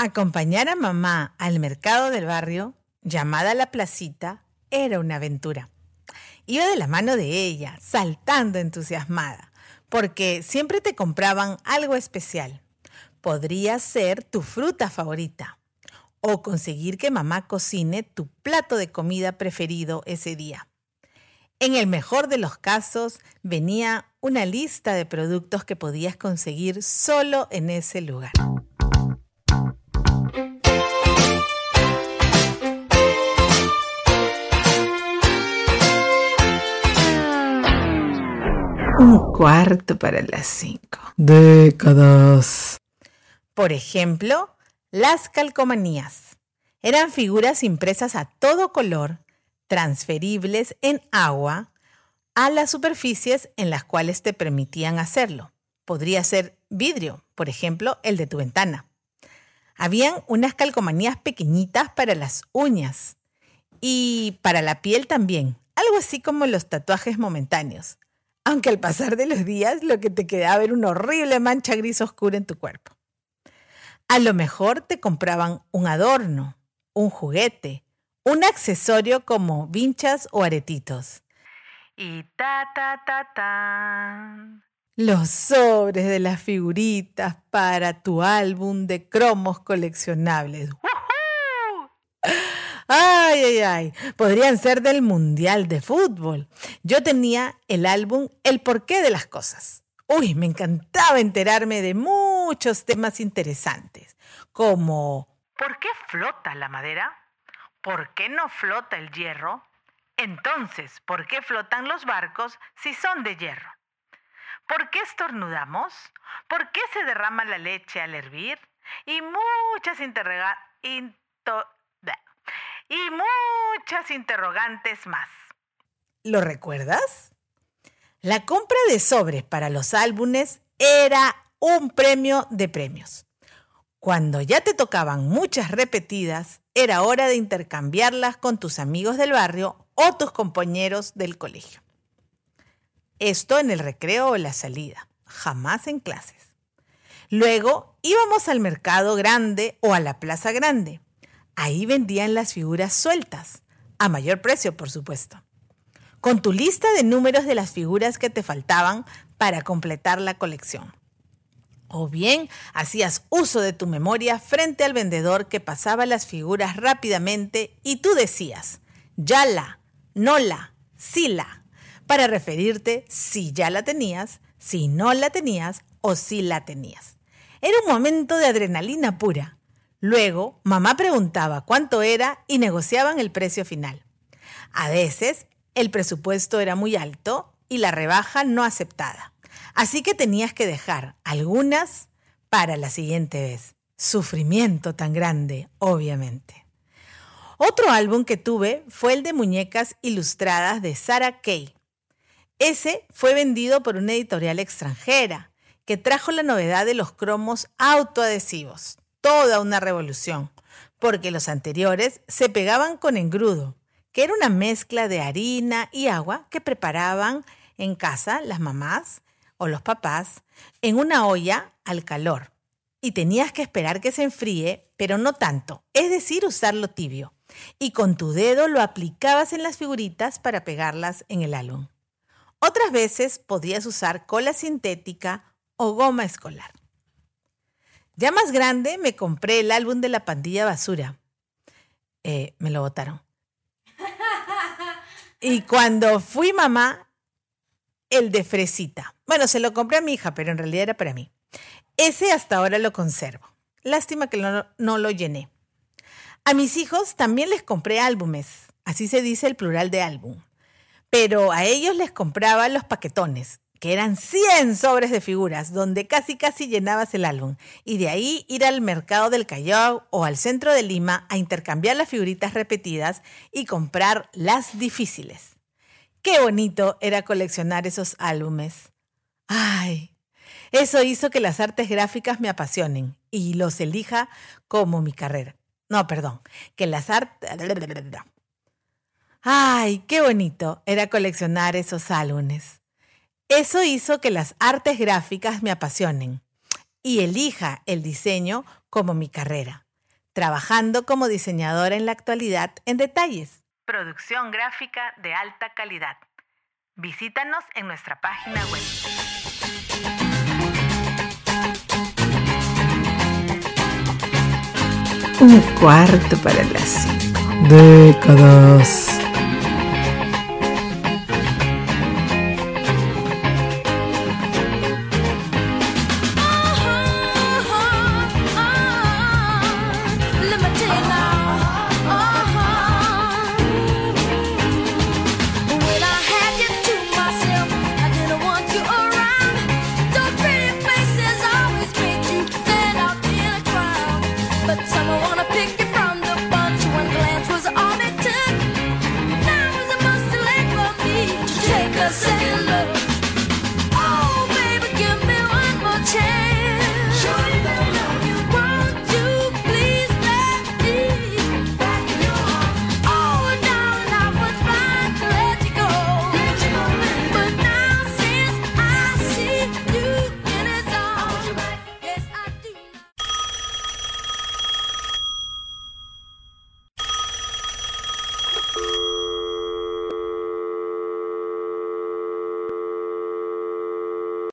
Acompañar a mamá al mercado del barrio, llamada La Placita, era una aventura. Iba de la mano de ella, saltando entusiasmada, porque siempre te compraban algo especial. Podría ser tu fruta favorita o conseguir que mamá cocine tu plato de comida preferido ese día. En el mejor de los casos, venía una lista de productos que podías conseguir solo en ese lugar. Un cuarto para las cinco. Décadas. Por ejemplo, las calcomanías. Eran figuras impresas a todo color, transferibles en agua a las superficies en las cuales te permitían hacerlo. Podría ser vidrio, por ejemplo, el de tu ventana. Habían unas calcomanías pequeñitas para las uñas y para la piel también, algo así como los tatuajes momentáneos aunque al pasar de los días lo que te quedaba era una horrible mancha gris oscura en tu cuerpo. A lo mejor te compraban un adorno, un juguete, un accesorio como vinchas o aretitos. Y ta ta ta ta. Los sobres de las figuritas para tu álbum de cromos coleccionables. Ay, ay, ay. Podrían ser del Mundial de Fútbol. Yo tenía el álbum El porqué de las cosas. Uy, me encantaba enterarme de muchos temas interesantes, como ¿por qué flota la madera? ¿Por qué no flota el hierro? Entonces, ¿por qué flotan los barcos si son de hierro? ¿Por qué estornudamos? ¿Por qué se derrama la leche al hervir? Y muchas interrogantes y muchas interrogantes más. ¿Lo recuerdas? La compra de sobres para los álbumes era un premio de premios. Cuando ya te tocaban muchas repetidas, era hora de intercambiarlas con tus amigos del barrio o tus compañeros del colegio. Esto en el recreo o la salida, jamás en clases. Luego íbamos al mercado grande o a la plaza grande. Ahí vendían las figuras sueltas, a mayor precio, por supuesto. Con tu lista de números de las figuras que te faltaban para completar la colección. O bien hacías uso de tu memoria frente al vendedor que pasaba las figuras rápidamente y tú decías, ya la, no la, sí la, para referirte si ya la tenías, si no la tenías o si la tenías. Era un momento de adrenalina pura Luego, mamá preguntaba cuánto era y negociaban el precio final. A veces, el presupuesto era muy alto y la rebaja no aceptada. Así que tenías que dejar algunas para la siguiente vez. Sufrimiento tan grande, obviamente. Otro álbum que tuve fue el de muñecas ilustradas de Sarah Kay. Ese fue vendido por una editorial extranjera que trajo la novedad de los cromos autoadhesivos toda una revolución, porque los anteriores se pegaban con engrudo, que era una mezcla de harina y agua que preparaban en casa las mamás o los papás en una olla al calor. Y tenías que esperar que se enfríe, pero no tanto, es decir, usarlo tibio. Y con tu dedo lo aplicabas en las figuritas para pegarlas en el álbum. Otras veces podías usar cola sintética o goma escolar. Ya más grande me compré el álbum de la pandilla basura. Eh, me lo botaron. Y cuando fui mamá, el de fresita. Bueno, se lo compré a mi hija, pero en realidad era para mí. Ese hasta ahora lo conservo. Lástima que no, no lo llené. A mis hijos también les compré álbumes. Así se dice el plural de álbum. Pero a ellos les compraba los paquetones que eran 100 sobres de figuras, donde casi casi llenabas el álbum, y de ahí ir al mercado del Callao o al centro de Lima a intercambiar las figuritas repetidas y comprar las difíciles. Qué bonito era coleccionar esos álbumes. Ay, eso hizo que las artes gráficas me apasionen y los elija como mi carrera. No, perdón, que las artes... Ay, qué bonito era coleccionar esos álbumes. Eso hizo que las artes gráficas me apasionen y elija el diseño como mi carrera. trabajando como diseñadora en la actualidad en detalles. Producción gráfica de alta calidad. Visítanos en nuestra página web. Un cuarto para las cinco. Décadas.